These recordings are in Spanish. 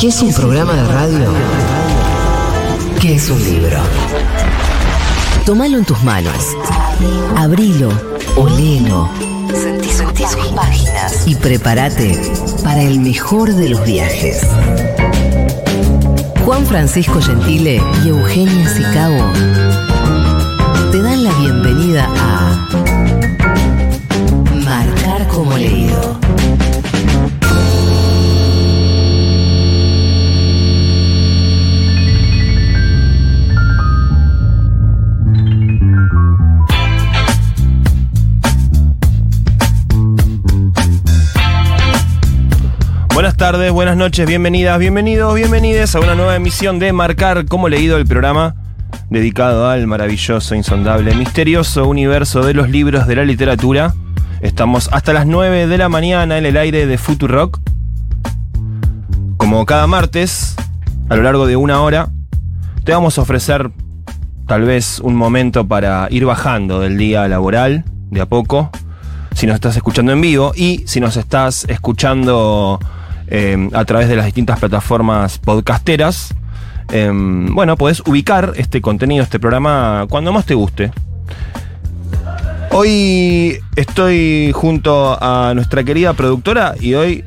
que es un programa de radio que es un libro. Tómalo en tus manos. Abrilo, olelo. Sentí, sentí sus páginas. Y prepárate para el mejor de los viajes. Juan Francisco Gentile y Eugenia Sicabo te dan la bienvenida a Marcar como leído. Buenas tardes, buenas noches, bienvenidas, bienvenidos, bienvenides a una nueva emisión de Marcar como leído el programa dedicado al maravilloso, insondable, misterioso universo de los libros de la literatura. Estamos hasta las 9 de la mañana en el aire de Futurock. Como cada martes, a lo largo de una hora, te vamos a ofrecer tal vez un momento para ir bajando del día laboral, de a poco, si nos estás escuchando en vivo y si nos estás escuchando eh, a través de las distintas plataformas podcasteras. Eh, bueno, podés ubicar este contenido, este programa, cuando más te guste. Hoy estoy junto a nuestra querida productora y hoy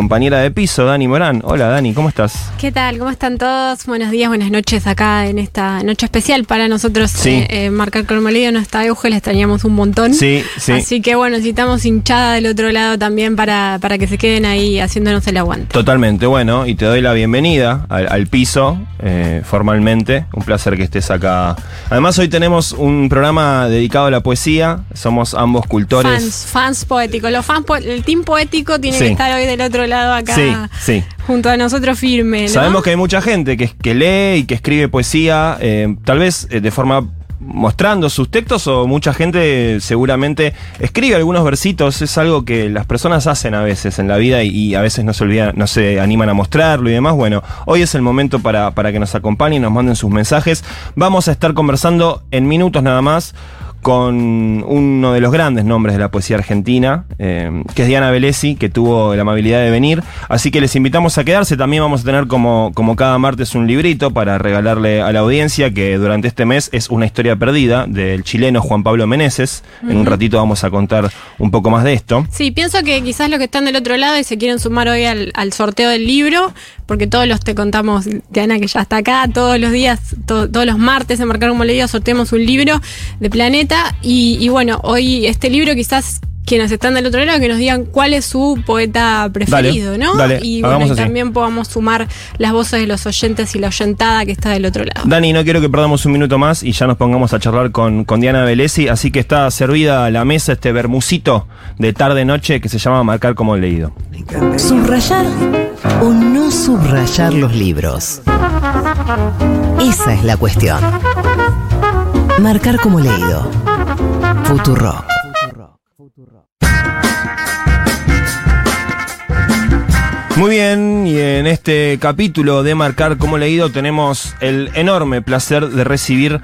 compañera de piso, Dani Morán. Hola Dani, ¿cómo estás? ¿Qué tal? ¿Cómo están todos? Buenos días, buenas noches acá en esta noche especial para nosotros. Sí. eh, eh, marcar con Molido no está Euge, le extrañamos un montón. Sí, sí. Así que bueno, necesitamos hinchada del otro lado también para, para que se queden ahí haciéndonos el aguante. Totalmente, bueno, y te doy la bienvenida al, al piso eh, formalmente. Un placer que estés acá. Además, hoy tenemos un programa dedicado a la poesía. Somos ambos cultores. Fans, fans poéticos. Los fans po- el team poético tiene Sí. que estar hoy del otro lado acá Sí, sí. junto a nosotros firme. ¿no? Sabemos que hay mucha gente que, que lee y que escribe poesía, eh, tal vez eh, de forma mostrando sus textos o mucha gente seguramente escribe algunos versitos, es algo que las personas hacen a veces en la vida y, y a veces no se olvidan, no se animan a mostrarlo y demás. Bueno, hoy es el momento para, para que nos acompañen, nos manden sus mensajes. Vamos a estar conversando en minutos nada más con uno de los grandes nombres de la poesía argentina, eh, que es Diana Velesi, que tuvo la amabilidad de venir. Así que les invitamos a quedarse. También vamos a tener como, como cada martes un librito para regalarle a la audiencia, que durante este mes es una historia perdida del chileno Juan Pablo Meneses. En un ratito vamos a contar un poco más de esto. Sí, pienso que quizás los que están del otro lado y se quieren sumar hoy al, al sorteo del libro, porque todos los te contamos, Diana que ya está acá, todos los días, to- todos los martes en Marcar como leído sorteamos un libro de Planeta y, y bueno, hoy este libro quizás quienes están del otro lado que nos digan cuál es su poeta preferido, Dale, ¿no? dale, y bueno, y también podamos sumar las voces de los oyentes y la oyentada que está del otro lado. Dani, no quiero que perdamos un minuto más y ya nos pongamos a charlar con, con Diana Velesi, así que está servida a la mesa este bermucito de tarde-noche que se llama Marcar como leído. ¿Subrayar o no subrayar los libros? Esa es la cuestión. Marcar como leído. Futuro. Muy bien, y en este capítulo de Marcar como leído tenemos el enorme placer de recibir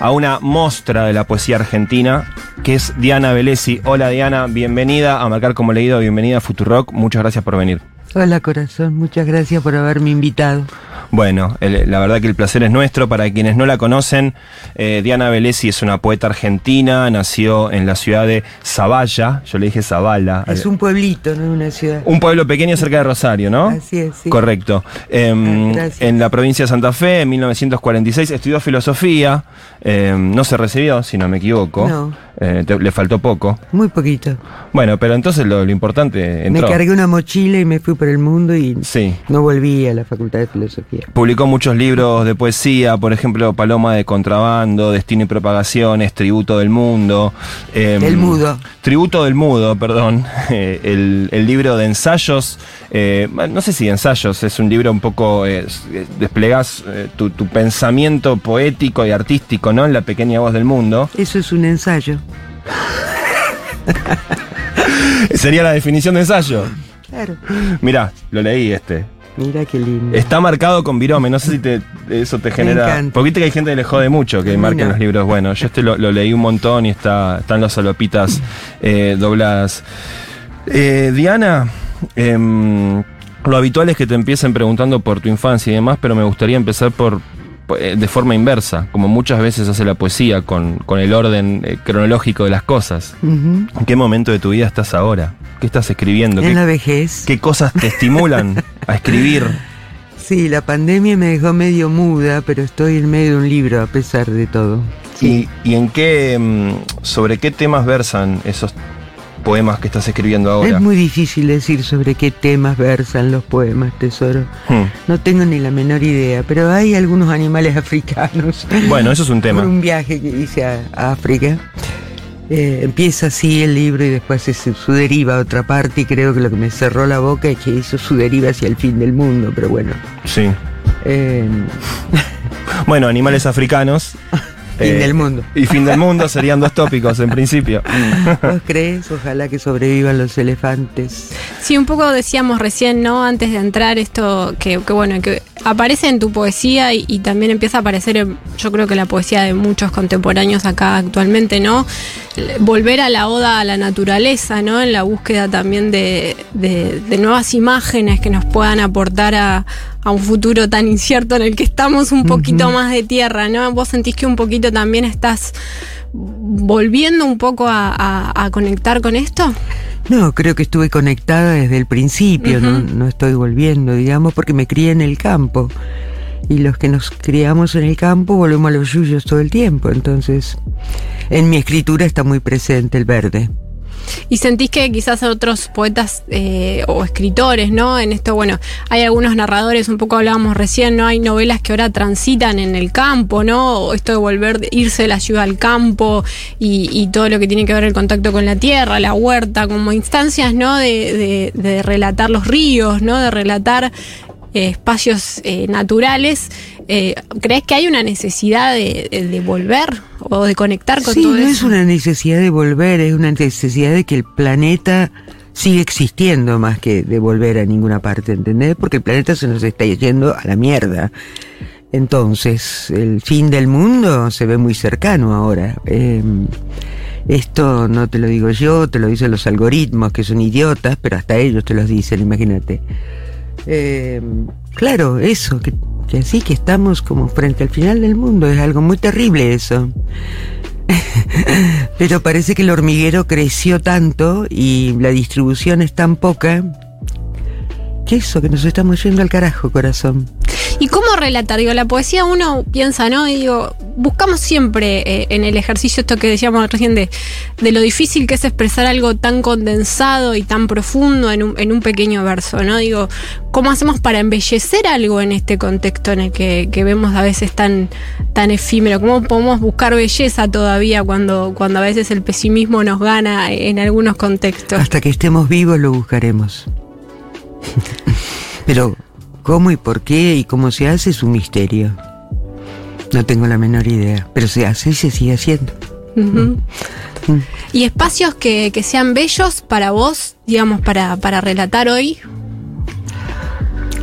a una mostra de la poesía argentina, que es Diana Velesi. Hola Diana, bienvenida a Marcar como leído, bienvenida a Futurock, muchas gracias por venir. Hola corazón, muchas gracias por haberme invitado. Bueno, el- la verdad que el placer es nuestro. Para quienes no la conocen, eh, Diana Velesi es una poeta argentina, nació en la ciudad de Zavalla, yo le dije Zavala. Es un pueblito, no una ciudad. Un pueblo pequeño cerca de Rosario, ¿no? Así es, sí. Correcto. Em, Ah, en la provincia de Santa Fe, en 1946, estudió filosofía. em, no se recibió, si no me equivoco. No. Eh, te- le faltó poco. Muy poquito. Bueno, pero entonces lo, lo importante entró. Me cargué una mochila y me fui por el mundo y Sí. no volví a la Facultad de Filosofía. Publicó muchos libros de poesía, por ejemplo, Paloma de Contrabando, Destino y Propagaciones, Tributo del Mundo. em, El Mudo. Tributo del Mudo, perdón. eh, el, el libro de ensayos, eh, no sé si ensayos, es un libro un poco, eh, s- desplegás eh, tu, tu pensamiento poético y artístico, ¿no? En la pequeña voz del mundo. Eso es un ensayo. Sería la definición de ensayo. Claro. Mirá, lo leí este. Mira qué lindo. Está marcado con virome, no sé si te, eso te genera. encanta. Porque viste que hay gente que le jode mucho que marquen los libros. Bueno, yo este lo, lo leí un montón y está, están las solopitas eh, dobladas. Eh, Diana, em, lo habitual es que te empiecen preguntando por tu infancia y demás, pero me gustaría empezar por de forma inversa, como muchas veces hace la poesía, con, con el orden eh, cronológico de las cosas. ¿En qué momento de tu vida estás ahora? ¿Qué estás escribiendo? En ¿Qué, la vejez. qué cosas te estimulan a escribir? Sí, la pandemia me dejó medio muda, pero estoy en medio de un libro a pesar de todo. Sí. ¿Y, y en qué, mm, sobre qué temas versan esos poemas que estás escribiendo ahora? Es muy difícil decir sobre qué temas versan los poemas, tesoro. Hmm. No tengo ni la menor idea, pero hay algunos animales africanos. Bueno, eso es un tema. Por un viaje que hice a, a África. Eh, empieza así el libro y después se, su deriva a otra parte y creo que lo que me cerró la boca es que hizo su deriva hacia el fin del mundo, pero bueno. Sí. eh, Bueno, animales africanos. Fin eh, del mundo. Y fin del mundo serían dos tópicos en principio. ¿Vos crees? Ojalá que sobrevivan los elefantes. Sí, un poco decíamos recién, ¿no? Antes de entrar esto, que, que bueno, que aparece en tu poesía y, y también empieza a aparecer, en, yo creo que la poesía de muchos contemporáneos acá actualmente, ¿no? Volver a la oda a la naturaleza, ¿no? En la búsqueda también de, de- de nuevas imágenes que nos puedan aportar a, a un futuro tan incierto en el que estamos un poquito más de tierra, ¿no? Vos sentís que un poquito también estás volviendo un poco a, a- a conectar con esto. No, creo que estuve conectada desde el principio, no, no estoy volviendo, digamos, porque me crié en el campo. Y los que nos criamos en el campo volvemos a los yuyos todo el tiempo. Entonces, en mi escritura está muy presente el verde. Y sentís que quizás otros poetas eh, o escritores, ¿no? En esto, bueno, hay algunos narradores, un poco hablábamos recién, ¿no? Hay novelas que ahora transitan en el campo, ¿no? O esto de volver, irse de la ciudad al campo y, todo lo que tiene que ver el contacto con la tierra, la huerta, como instancias, ¿no? De relatar los ríos, ¿no? De relatar eh, espacios eh, naturales. Eh, ¿Crees que hay una necesidad de, volver o de conectar con Sí, todo no eso? es una necesidad de volver, es una necesidad de que el planeta siga existiendo más que de volver a ninguna parte, ¿entendés? Porque el planeta se nos está yendo a la mierda. Entonces, el fin del mundo se ve muy cercano ahora. Eh, esto no te lo digo yo, te lo dicen los algoritmos, que son idiotas, pero hasta ellos te los dicen, imagínate. Eh, claro, eso, que, que así que estamos como frente al final del mundo, es algo muy terrible eso. Pero parece que el hormiguero creció tanto y la distribución es tan poca que eso, que nos estamos yendo al carajo, corazón. ¿Y cómo relatar? Digo, la poesía uno piensa, ¿no? Digo, buscamos siempre eh, en el ejercicio esto que decíamos recién de, de lo difícil que es expresar algo tan condensado y tan profundo en un, en un pequeño verso, ¿no? Digo, ¿cómo hacemos para embellecer algo en este contexto en el que, que vemos a veces tan, tan efímero? ¿Cómo podemos buscar belleza todavía cuando, cuando a veces el pesimismo nos gana en algunos contextos? Hasta que estemos vivos lo buscaremos. Pero, ¿cómo y por qué y cómo se hace es un misterio. No tengo la menor idea, pero se hace y se sigue haciendo. Ujú. ¿Y espacios que, que sean bellos para vos, digamos, para, para relatar hoy?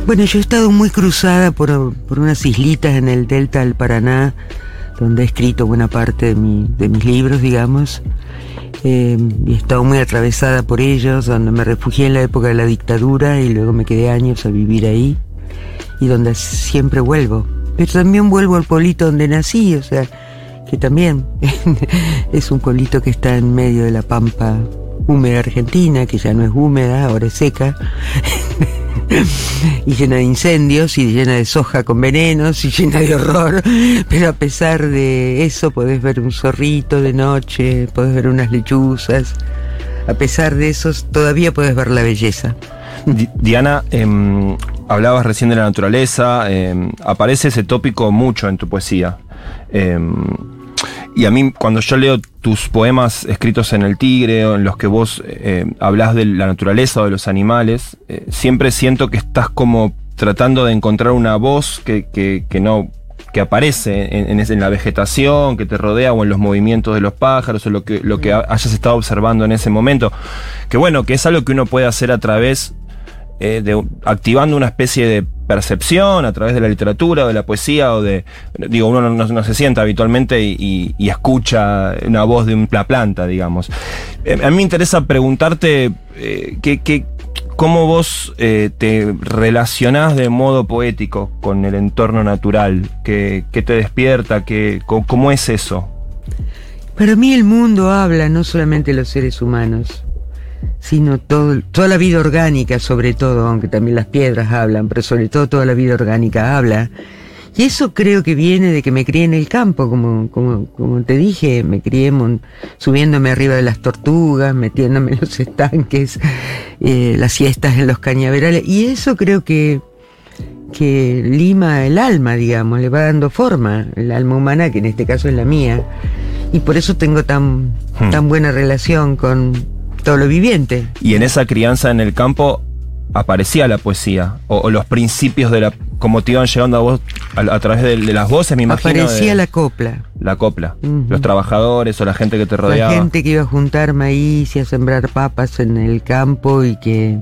Bueno, yo he estado muy cruzada por, por unas islitas en el delta del Paraná, donde he escrito buena parte de, mi- de mis libros, digamos. Eh, y he estado muy atravesada por ellos, donde me refugié en la época de la dictadura y luego me quedé años a vivir ahí, y donde siempre vuelvo. Pero también vuelvo al pueblito donde nací, o sea, que también es un pueblito que está en medio de la pampa húmeda argentina, que ya no es húmeda, ahora es seca. y llena de incendios y llena de soja con venenos y llena de horror, pero a pesar de eso podés ver un zorrito de noche, podés ver unas lechuzas, a pesar de eso todavía podés ver la belleza. Di- Diana, em, hablabas recién de la naturaleza, em, aparece ese tópico mucho en tu poesía. Em, y a mí, cuando yo leo tus poemas escritos en El Tigre, o en los que vos eh, hablas de la naturaleza o de los animales, eh, siempre siento que estás como tratando de encontrar una voz que, que- que no que aparece en, en ese- en la vegetación que te rodea o en los movimientos de los pájaros o lo que, lo que ha- hayas estado observando en ese momento. Que bueno, que es algo que uno puede hacer a través eh, de, activando una especie de percepción a través de la literatura o de la poesía o de digo uno no, no- no se sienta habitualmente y, y- y escucha una voz de una planta digamos Eh, a mí me interesa preguntarte eh, qué- qué- cómo vos eh, te relacionás de modo poético con el entorno natural qué, qué te despierta qué, cómo es eso Para mí el mundo habla, no solamente los seres humanos, sino todo, toda la vida orgánica sobre todo, aunque también las piedras hablan, pero sobre todo toda la vida orgánica habla. Y eso creo que viene de que me crié en el campo, como, como, como te dije, me crié mon- subiéndome arriba de las tortugas, metiéndome en los estanques, eh, las siestas en los cañaverales, y eso creo que, que lima el alma, digamos, le va dando forma, el alma humana, que en este caso es la mía. Y por eso tengo tan, Hmm. tan buena relación con todo lo viviente. y en esa crianza en el campo aparecía la poesía o, o los principios de la como te iban llegando a vos a, a través de, de las voces me imagino Aparecía de- la copla. la copla los trabajadores o la gente que te rodeaba La gente que iba a juntar maíz y a sembrar papas en el campo y que,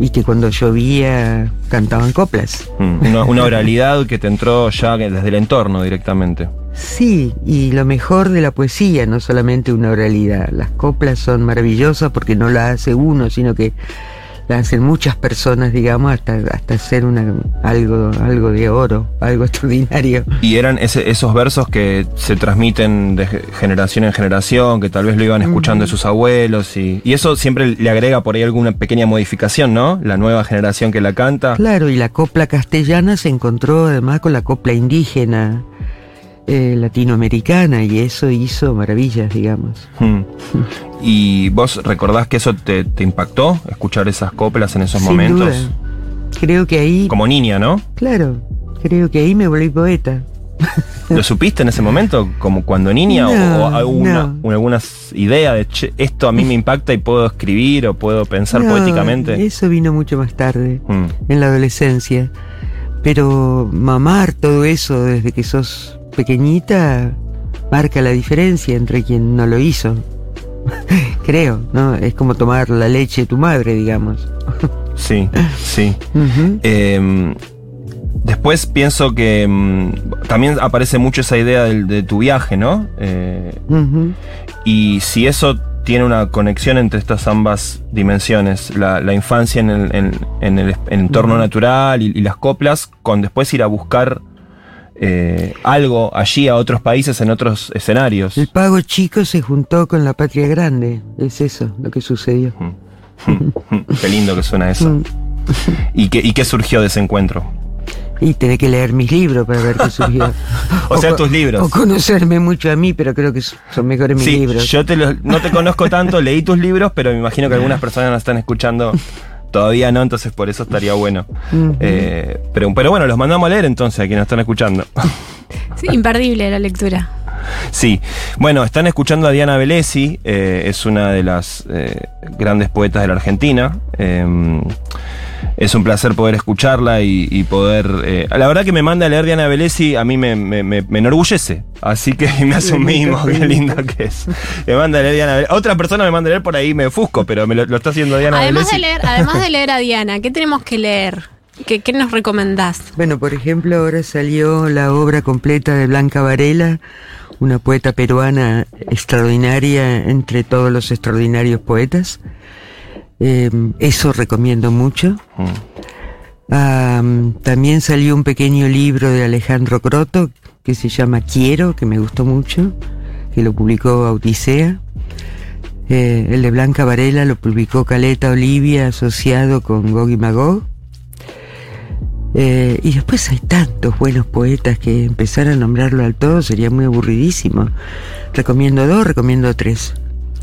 y que cuando llovía cantaban coplas. Mm, una, una oralidad que te entró ya desde el entorno directamente Sí, y lo mejor de la poesía, no solamente una oralidad. Las coplas son maravillosas porque no la hace uno, sino que la hacen muchas personas, digamos, hasta, hasta hacer una, algo, algo de oro, algo extraordinario. y eran ese- esos versos que se transmiten de ge- generación en generación que tal vez lo iban escuchando de sus abuelos y, y eso siempre le agrega por ahí alguna pequeña modificación no la nueva generación que la canta. Claro, y la copla castellana se encontró además con la copla indígena eh, latinoamericana y eso hizo maravillas, digamos. Mm. ¿Y vos recordás que eso te, te impactó, escuchar esas coplas en esos Sin momentos? duda. Creo que ahí, Como niña, ¿no? claro, creo que ahí me volví poeta. ¿Lo supiste en ese momento, como cuando niña? ¿O- No, ¿O, alguna, no. o algunas ideas de "Che, esto a mí me impacta y puedo escribir o puedo pensar No, poéticamente? Eso vino mucho más tarde, Mm. en la adolescencia. Pero mamar todo eso desde que sos pequeñita marca la diferencia entre quien no lo hizo. Creo, ¿no? Es como tomar la leche de tu madre, digamos. Sí, sí. Eh, después pienso que mm, también aparece mucho esa idea del- de, tu viaje, ¿no? Eh, y si eso tiene una conexión entre estas ambas dimensiones, la, la infancia en el, en- en el entorno natural y, y las coplas, con después ir a buscar eh, algo allí a otros países, en otros escenarios. El pago chico se juntó con la patria grande. Es eso lo que sucedió. Qué lindo que suena eso. ¿Y qué, ¿Y qué surgió de ese encuentro? Y tenés que leer mis libros para ver qué surgió. O sea, tus libros. O conocerme mucho a mí, pero creo que son mejores mis Sí, libros. yo te los- no te conozco tanto, leí tus libros, pero me imagino que algunas personas nos están escuchando todavía no, entonces por eso estaría bueno. Eh, pero, pero bueno, los mandamos a leer entonces a quienes nos están escuchando. Sí, imperdible la lectura. Sí, bueno, están escuchando a Diana Velesi, eh, es una de las eh, grandes poetas de la Argentina. Eh, es un placer poder escucharla y, y poder... eh, la verdad que me manda a leer Diana Velesi, a mí me, me- me- me enorgullece, así que me hace un mimo, qué lindo que es. Me manda a leer Diana Velesi. Otra persona me manda a leer por ahí, me ofusco, pero me lo, lo está haciendo Diana Además de, Velesi. leer, además de leer a Diana, ¿qué tenemos que leer? ¿Qué, qué nos recomendás? Bueno, por ejemplo, ahora salió la obra completa de Blanca Varela, una poeta peruana extraordinaria entre todos los extraordinarios poetas. Eh, eso recomiendo mucho. Mm. También salió un pequeño libro de Alejandro Croto que se llama Quiero, que me gustó mucho, que lo publicó Odisea. Eh, el de Blanca Varela lo publicó Caleta Olivia asociado con Gog y Magog. Eh, y después hay tantos buenos poetas que empezar a nombrarlo al todo sería muy aburridísimo. Recomiendo dos, recomiendo tres.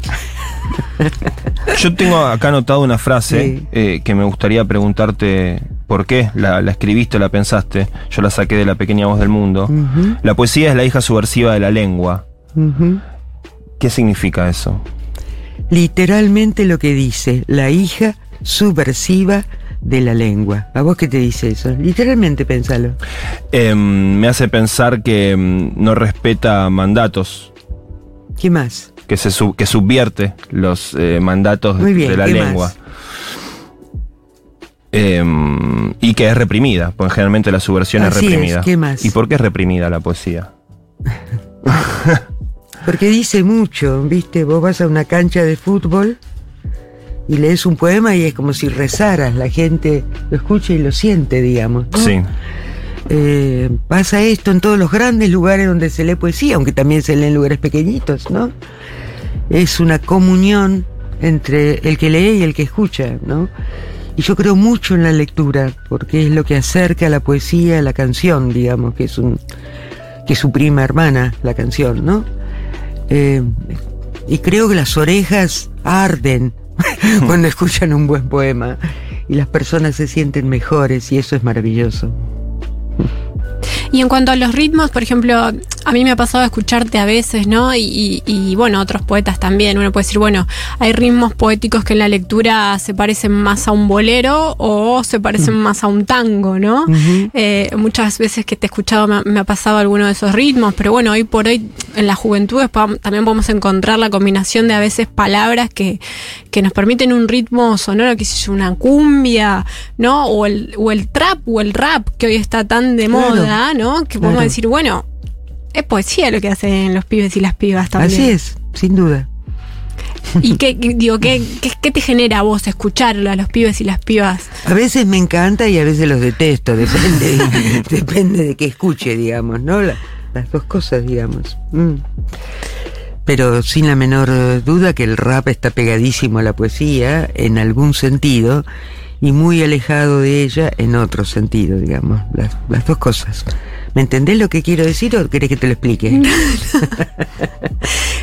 Yo tengo acá anotado una frase Sí. eh, que me gustaría preguntarte por qué la, la escribiste o la pensaste. Yo la saqué de la pequeña voz del mundo. La poesía es la hija subversiva de la lengua. ¿Qué significa eso? Literalmente lo que dice, la hija subversiva de la lengua. ¿A vos qué te dice eso? Literalmente pensalo. Em, me hace pensar que em, no respeta mandatos, ¿Qué más? que, se sub- que subvierte los eh, mandatos Muy bien, de la ¿qué lengua. más? Em, y que es reprimida, porque generalmente la subversión Así es, reprimida. ¿qué más? ¿Y por qué es reprimida la poesía? Porque dice mucho, ¿viste? Vos vas a una cancha de fútbol y lees un poema y es como si rezaras, la gente lo escucha y lo siente, digamos. ¿no? Sí. Eh, pasa esto en todos los grandes lugares donde se lee poesía, aunque también se lee en lugares pequeñitos, ¿no? Es una comunión entre el que lee y el que escucha, ¿no? Y yo creo mucho en la lectura, porque es lo que acerca la poesía a la canción, digamos, que es un que es su prima hermana, la canción, ¿no? Eh, y creo que las orejas arden cuando escuchan un buen poema y las personas se sienten mejores y eso es maravilloso. Y en cuanto a los ritmos, por ejemplo, a mí me ha pasado escucharte a veces, ¿no? Y, y- y, bueno, otros poetas también. Uno puede decir, bueno, hay ritmos poéticos que en la lectura se parecen más a un bolero o se parecen más a un tango, ¿no? Eh, muchas veces que te he escuchado me, ha- me ha pasado alguno de esos ritmos, pero bueno, hoy por hoy en las juventudes podam- también podemos encontrar la combinación de a veces palabras que, que nos permiten un ritmo sonoro, que yo, una cumbia, ¿no? O el, o el trap o el rap que hoy está tan de Claro. moda, ¿no? Que podemos Claro. decir, bueno, es poesía lo que hacen los pibes y las pibas también. Así es, sin duda. ¿Y qué, digo, qué, qué, qué te genera a vos escucharlo a los pibes y las pibas? A veces me encanta y a veces los detesto, depende, depende de qué escuche, digamos, ¿no? La- las dos cosas, digamos. Mm. Pero sin la menor duda que el rap está pegadísimo a la poesía en algún sentido y muy alejado de ella en otro sentido, digamos. Las, las dos cosas. ¿Me entendés lo que quiero decir o querés que te lo explique?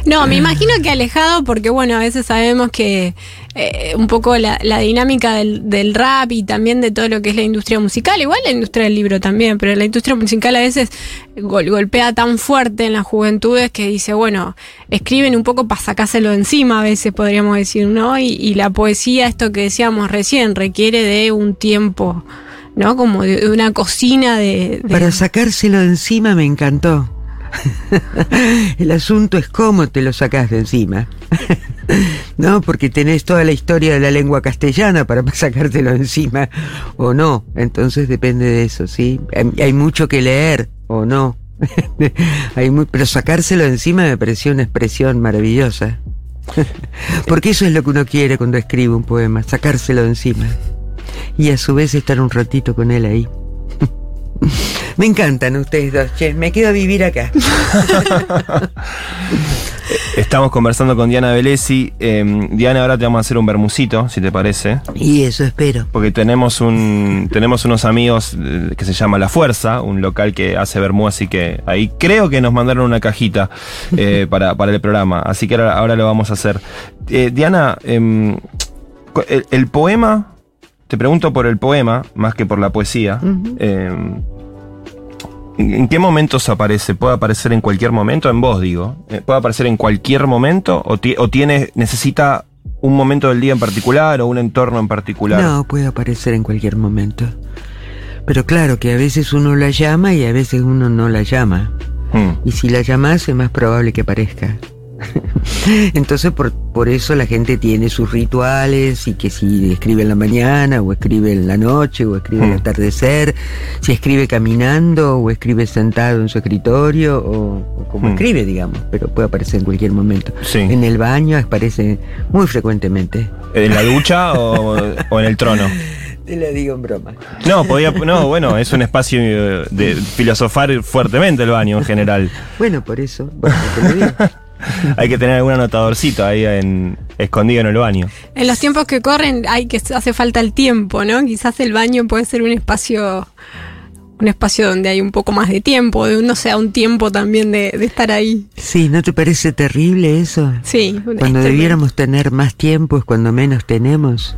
No, me imagino que alejado porque, bueno, a veces sabemos que eh, un poco la, la dinámica del, del rap y también de todo lo que es la industria musical, igual la industria del libro también, pero la industria musical a veces gol- golpea tan fuerte en las juventudes que dice, bueno, escriben un poco para sacárselo encima a veces, podríamos decir, ¿no? Y, y la poesía, esto que decíamos recién, requiere de un tiempo, ¿no? Como de, una cocina de... Para sacárselo de encima me encantó. El asunto es cómo te lo sacás de encima. No, porque tenés toda la historia de la lengua castellana para sacártelo de encima o no. Entonces depende de eso, ¿sí? Hay, mucho que leer o no. Hay mu- pero sacárselo de encima me pareció una expresión maravillosa. Porque eso es lo que uno quiere cuando escribe un poema, sacárselo de encima. Y a su vez estar un ratito con él ahí. Me encantan ustedes dos, che. Me quedo a vivir acá. Estamos conversando con Diana Velesi. Em, Diana, ahora te vamos a hacer un bermucito, si te parece. Y eso espero. Porque tenemos un tenemos unos amigos eh, que se llama La Fuerza, un local que hace bermú, así que ahí creo que nos mandaron una cajita eh, para, para el programa. Así que ahora, ahora lo vamos a hacer. Eh, Diana, em, el poema, te pregunto por el poema, más que por la poesía. Em, ¿En en qué momentos aparece? ¿Puede aparecer en cualquier momento? En vos, digo. Eh, ¿Puede aparecer en cualquier momento? ¿O, ti- o tiene, necesita un momento del día en particular o un entorno en particular? No, puede aparecer en cualquier momento. Pero claro que a veces uno la llama y a veces uno no la llama. Mm. Y si la llamas es más probable que aparezca. Entonces por, por eso la gente tiene sus rituales y que si escribe en la mañana o escribe en la noche o escribe al Mm. atardecer, si escribe caminando o escribe sentado en su escritorio o, o como Mm. escribe, digamos, pero puede aparecer en cualquier momento. Sí. En el baño aparece muy frecuentemente. ¿En la ducha o, o en el trono? Te lo digo en broma. No, podía, no, bueno, es un espacio de filosofar fuertemente el baño en general. Bueno, por eso. bueno, te lo digo. Hay que tener algún anotadorcito ahí en, escondido en el baño. En los tiempos que corren hay que hace falta el tiempo, ¿no? Quizás el baño puede ser un espacio un espacio donde hay un poco más de tiempo, de no sea un tiempo también de, de estar ahí. Sí, ¿no te parece terrible eso? Sí. Cuando debiéramos tener más tiempo es cuando menos tenemos.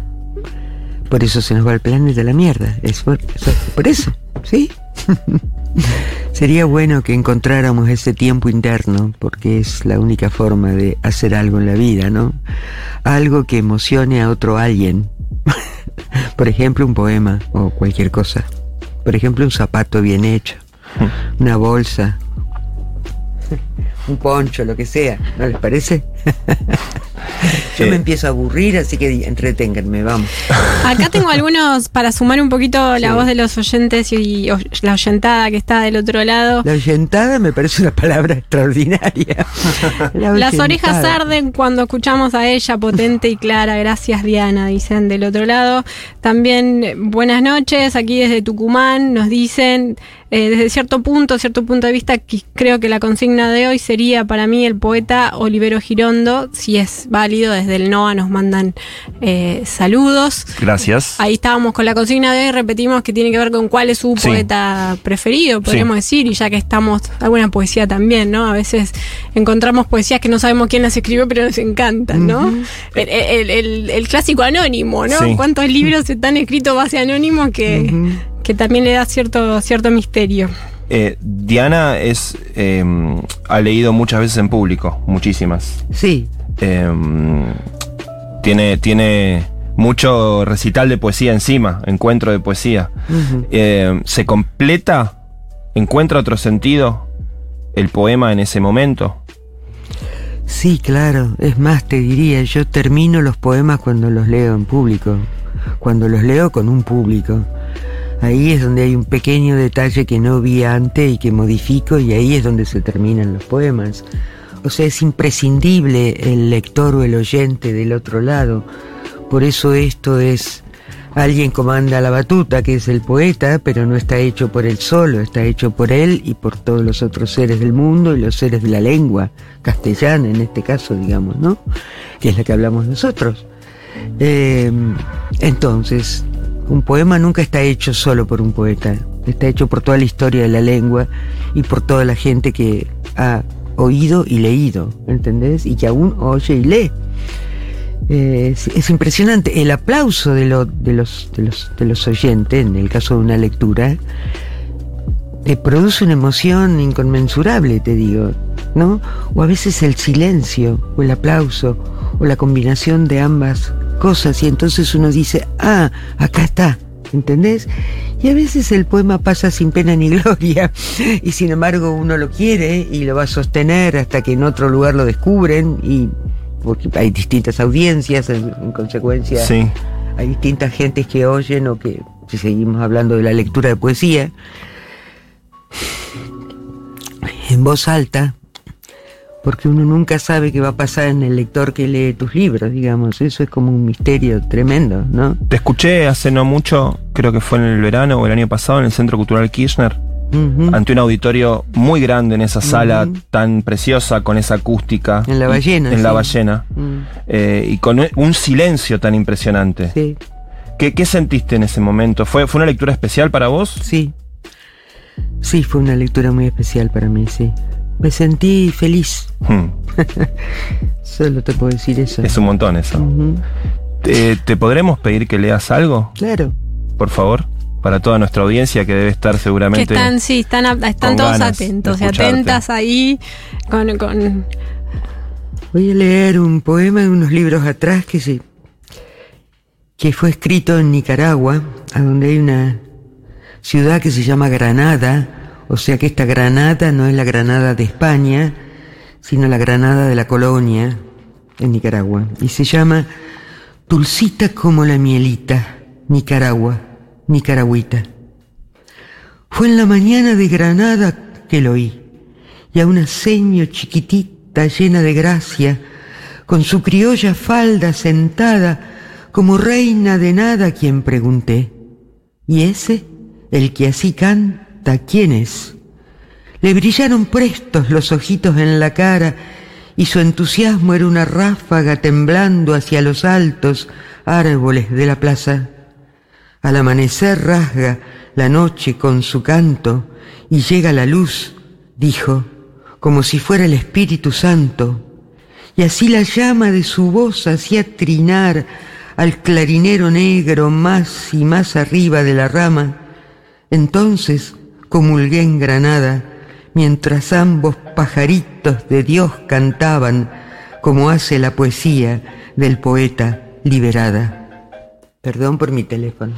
Por eso se nos va el planeta a la mierda. Es por, eso- por eso, ¿sí? Sería bueno que encontráramos ese tiempo interno, porque es la única forma de hacer algo en la vida, ¿no? Algo que emocione a otro alguien. Por ejemplo, un poema o cualquier cosa. Por ejemplo, un zapato bien hecho, una bolsa, un poncho, lo que sea. ¿No les parece? Yo Eh. me empiezo a aburrir, así que entreténganme, vamos. Acá tengo algunos para sumar un poquito la Sí. voz de los oyentes y, la oyentada que está del otro lado. La oyentada me parece una palabra extraordinaria. La Las orejas arden cuando escuchamos a ella, potente y clara. Gracias, Diana, dicen del otro lado. También, eh, buenas noches, aquí desde Tucumán, nos dicen, eh, desde cierto punto, cierto punto de vista, creo que la consigna de hoy sería para mí el poeta Olivero Si es válido, desde el NOA nos mandan eh, saludos. Gracias. Ahí estábamos con la consigna de repetimos que tiene que ver con cuál es su Sí. poeta preferido, podríamos decir, y ya que estamos, alguna poesía también, ¿no? A veces encontramos poesías que no sabemos quién las escribió, pero nos encantan, ¿no? el, el- el- el clásico anónimo, ¿no? Sí. ¿Cuántos libros están escritos base anónimo que, que también le da cierto, cierto misterio? Eh, Diana es eh, ha leído muchas veces en público, muchísimas. Sí, Eh, tiene, tiene mucho recital de poesía encima, encuentro de poesía. Eh, ¿Se completa? ¿Encuentra otro sentido el poema en ese momento? sí, claro. Es más, te diría, yo termino los poemas cuando los leo en público. Cuando los leo con un público. Ahí es donde hay un pequeño detalle que no vi antes y que modifico y ahí es donde se terminan los poemas. O sea, es imprescindible el lector o el oyente del otro lado. Por eso esto es alguien comanda la batuta, que es el poeta, pero no está hecho por él solo, está hecho por él y por todos los otros seres del mundo y los seres de la lengua castellana, en este caso, digamos, ¿no? Que es la que hablamos nosotros. Eh, entonces, un poema nunca está hecho solo por un poeta, está hecho por toda la historia de la lengua y por toda la gente que ha oído y leído, ¿entendés? Y que aún oye y lee. Eh, es, es impresionante el aplauso de, los, de los oyentes, en el caso de una lectura, te produce una emoción inconmensurable, te digo, ¿no? O a veces el silencio, o el aplauso, o la combinación de ambas cosas, y entonces uno dice, ah, acá está, ¿entendés? Y a veces el poema pasa sin pena ni gloria, y sin embargo uno lo quiere y lo va a sostener hasta que en otro lugar lo descubren, y porque hay distintas audiencias, en, en consecuencia Sí. hay distintas gentes que oyen o que, si seguimos hablando de la lectura de poesía, en voz alta, porque uno nunca sabe qué va a pasar en el lector que lee tus libros, digamos, eso es como un misterio tremendo, ¿no? Te escuché hace no mucho, creo que fue en el verano o el año pasado, en el Centro Cultural Kirchner, ante un auditorio muy grande en esa sala tan preciosa, con esa acústica. En la Y- ballena, En la ballena. Mm, eh, y con un silencio tan impresionante. sí, ¿Qué, qué sentiste en ese momento? ¿Fue, ¿Fue una lectura especial para vos? sí. Sí, fue una lectura muy especial para mí, sí. Me sentí feliz, Hmm, solo te puedo decir eso. es un montón eso. ¿Te, te podremos pedir que leas algo, Claro. por favor? Para toda nuestra audiencia que debe estar Que seguramente. están, sí, están, están todos atentos y atentas ahí con, con Voy a leer un poema de unos libros atrás que se que fue escrito en Nicaragua, a donde hay una ciudad que se llama Granada, o sea que esta Granada no es la Granada de España, sino la Granada de la colonia en Nicaragua, y se llama Dulcita como la mielita, Nicaragua, Nicaragüita. Fue en la mañana de Granada que lo oí, y a una seño chiquitita llena de gracia, con su criolla falda sentada, como reina de nada, quien pregunté. ¿Y ese, el que así canta, quién es? Le brillaron prestos los ojitos en la cara, y su entusiasmo era una ráfaga temblando hacia los altos árboles de la plaza. Al amanecer rasga la noche con su canto y llega la luz, dijo, como si fuera el Espíritu Santo. Y así la llama de su voz hacía trinar al clarinero negro más y más arriba de la rama. Entonces comulgué en Granada, mientras ambos pajaritos de Dios cantaban, como hace la poesía del poeta liberada. Perdón por mi teléfono.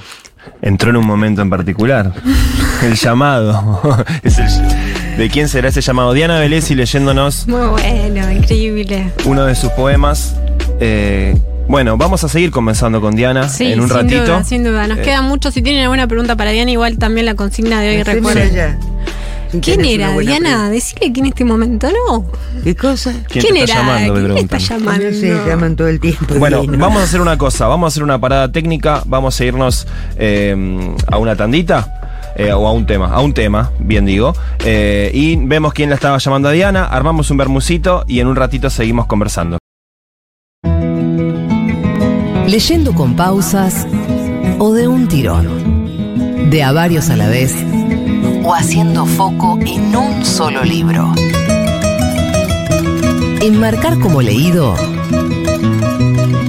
Entró en un momento en particular. El llamado. Es el- ¿De quién será ese llamado? Diana Velesi leyéndonos Muy bueno, increíble. uno de sus poemas. Eh, bueno, vamos a seguir conversando con Diana Sí, en un sin ratito. duda, sin duda. Nos Eh, queda mucho. Si tienen alguna pregunta para Diana, igual también la consigna de hoy recuerden. ¿Quién era? Diana, decirle que en este momento no. ¿Qué cosa? ¿Quién, te está era? llamando? ¿Quién está llamando? No sé, llaman todo el tiempo. Bueno, vamos a hacer una cosa, vamos a hacer una parada técnica, vamos a irnos eh, a una tandita. eh, o a un tema, a un tema, bien digo. eh, y vemos quién la estaba llamando a Diana, armamos un bermucito y en un ratito seguimos conversando. Leyendo con pausas o de un tirón. De a varios a la vez o haciendo foco en un solo libro. Enmarcar como leído,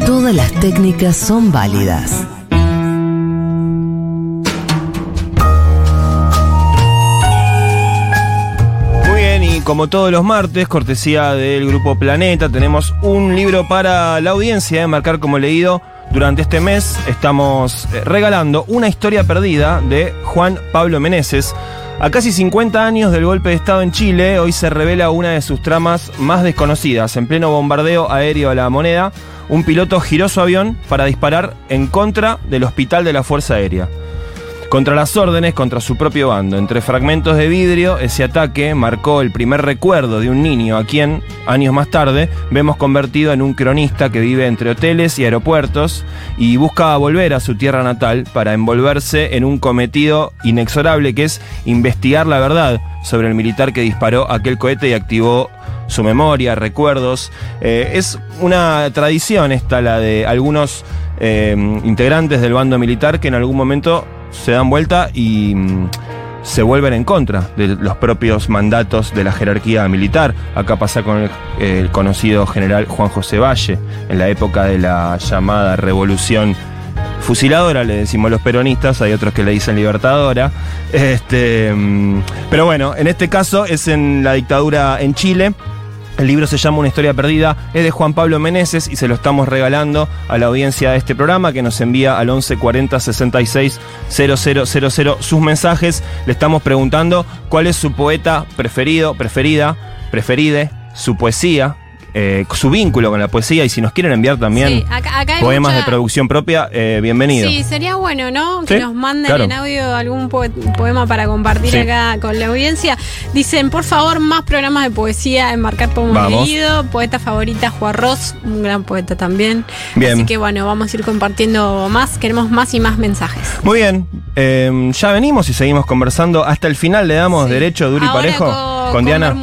todas las técnicas son válidas. Muy bien, y como todos los martes, cortesía del Grupo Planeta, tenemos un libro para la audiencia de marcar como leído. Durante este mes estamos eh, regalando una historia perdida de Juan Pablo Meneses. A casi 50 años del golpe de Estado en Chile, hoy se revela una de sus tramas más desconocidas. En pleno bombardeo aéreo a la moneda, un piloto giró su avión para disparar en contra del hospital de la Fuerza Aérea. Contra las órdenes, contra su propio bando. Entre fragmentos de vidrio, ese ataque marcó el primer recuerdo de un niño a quien, años más tarde, vemos convertido en un cronista que vive entre hoteles y aeropuertos y busca volver a su tierra natal para envolverse en un cometido inexorable que es investigar la verdad sobre el militar que disparó aquel cohete y activó su memoria, recuerdos. Eh, es una tradición esta, la de algunos eh, integrantes del bando militar que en algún momento se dan vuelta y mm, se vuelven en contra de los propios mandatos de la jerarquía militar. Acá pasa con el, conocido general Juan José Valle, en la época de la llamada revolución fusiladora, le decimos los peronistas, hay otros que le dicen libertadora. Este, mm, pero bueno, en este caso es en la dictadura en Chile. El libro se llama Una historia perdida, es de Juan Pablo Meneses y se lo estamos regalando a la audiencia de este programa que nos envía al 11 40 66 000 sus mensajes. Le estamos preguntando cuál es su poeta preferido, preferida, preferide, su poesía, eh, su vínculo con la poesía y si nos quieren enviar también Sí, acá- acá hay poemas mucha- de producción propia, eh, bienvenido. Sí, sería bueno, ¿no? Que Sí, nos manden claro. en audio algún po- poema para compartir Sí. acá con la audiencia. Dicen, por favor, más programas de poesía en Marcar Vamos. leído. Poeta favorita, Juan Ross, un gran poeta también. Bien. Así que bueno, vamos a ir compartiendo más. Queremos más y más mensajes. Muy bien, eh, ya venimos y seguimos conversando. Hasta el final le damos derecho, duro y parejo. Con, con Diana.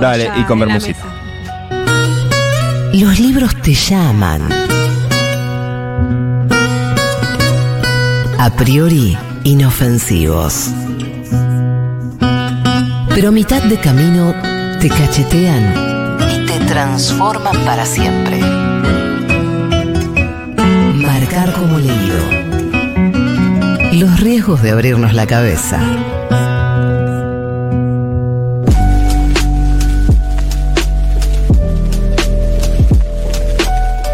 Dale, y con mesa. Los libros te llaman. A priori inofensivos. Pero a mitad de camino te cachetean y te transforman para siempre. Marcar como leído. Los riesgos de abrirnos la cabeza.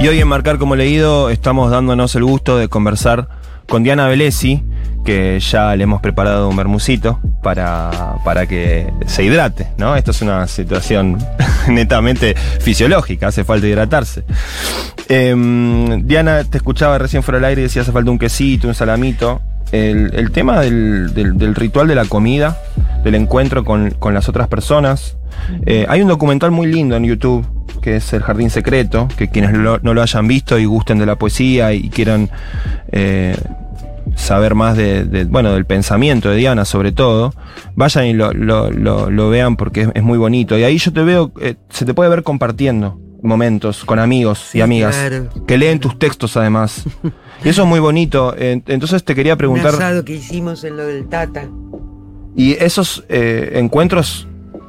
Y hoy en Marcar como leído estamos dándonos el gusto de conversar con Diana Velesi, que ya le hemos preparado un bermucito para, para que se hidrate, ¿no? Esto es una situación netamente fisiológica, hace falta hidratarse. Em, Diana, te escuchaba recién fuera del aire y decía hace falta un quesito, un salamito. El, tema del ritual de la comida, del encuentro con, con las otras personas. Eh, hay un documental muy lindo en YouTube que es El Jardín Secreto, que quienes lo- no lo hayan visto y gusten de la poesía y quieran eh, saber más de, de- bueno, del pensamiento de Diana sobre todo, vayan y lo, lo- lo- lo vean porque es, es muy bonito. Y ahí yo te veo, eh, se te puede ver compartiendo momentos con amigos y Sí, amigas. claro. Que leen tus textos además. y eso es muy bonito. En- Entonces te quería Un preguntar, asado que hicimos en lo del Tata. ¿Y esos eh, encuentros